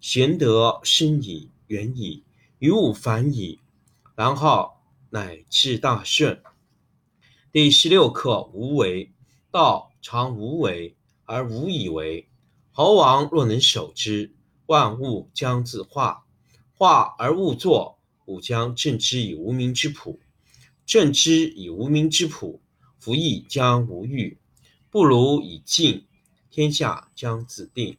玄德深矣，远矣，于物反矣，然后乃至大顺。第十六课：无为。道常无为而无以为。猴王若能守之，万物将自化。化而勿作，吾将镇之以无名之朴。镇之以无名之朴，夫亦将无欲。不如以静，天下将自定。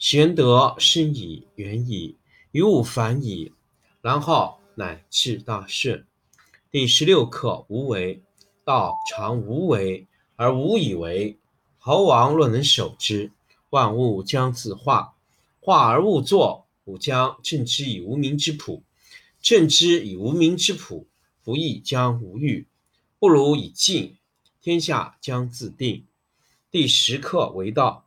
玄德深矣，远矣，于物反矣，然后乃至大顺。第十六课：无为。道常无为而无以为。猴王若能守之，万物将自化。化而勿作，吾将镇之以无名之朴。镇之以无名之朴，夫亦将无欲。不如以静，天下将自定。第十课为道。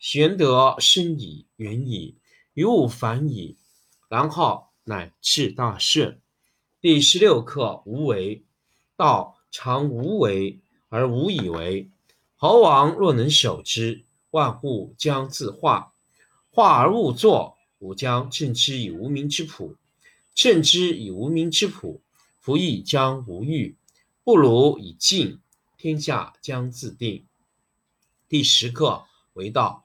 玄德深矣，远矣，于物反矣，然后乃至大顺。第十六课：无为。道常无为而无以为。猴王若能守之，万物将自化。化而勿作，吾将镇之以无名之朴。镇之以无名之朴，夫亦将无欲。不如以静，天下将自定。第十课：为道。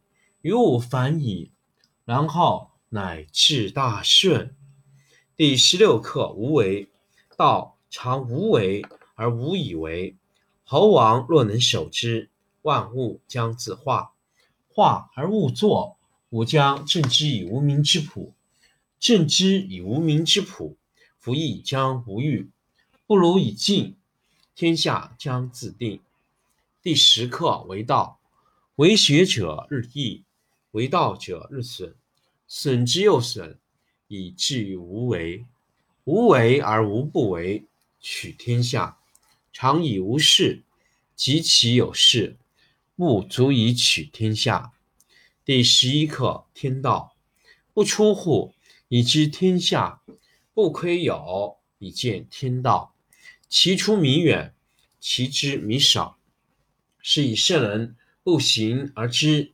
于物反矣，然后乃至大顺。第十六课：无为。道常无为而无以为。猴王若能守之，万物将自化。化而勿作，吾将镇之以无名之朴。镇之以无名之朴。夫亦将无欲，不如以静，天下将自定。第十课为道，为学者日益，为道者日损，损之又损，以至于无为。无为而无不为，取天下常以无事，及其有事，不足以取天下。第十一课天道，不出户，以知天下。不窥有，以见天道。其出弥远，其知弥少。是以圣人不行而知，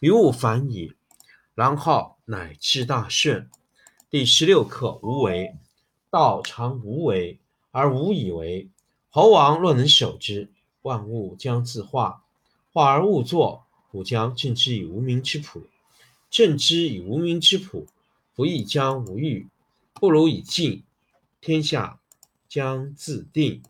于物反矣，然后乃至大顺。第十六课：无为。道常无为而无以为。猴王若能守之，万物将自化。化而勿作，吾将镇之以无名之朴。镇之以无名之朴，不亦将无欲，不如以静，天下将自定。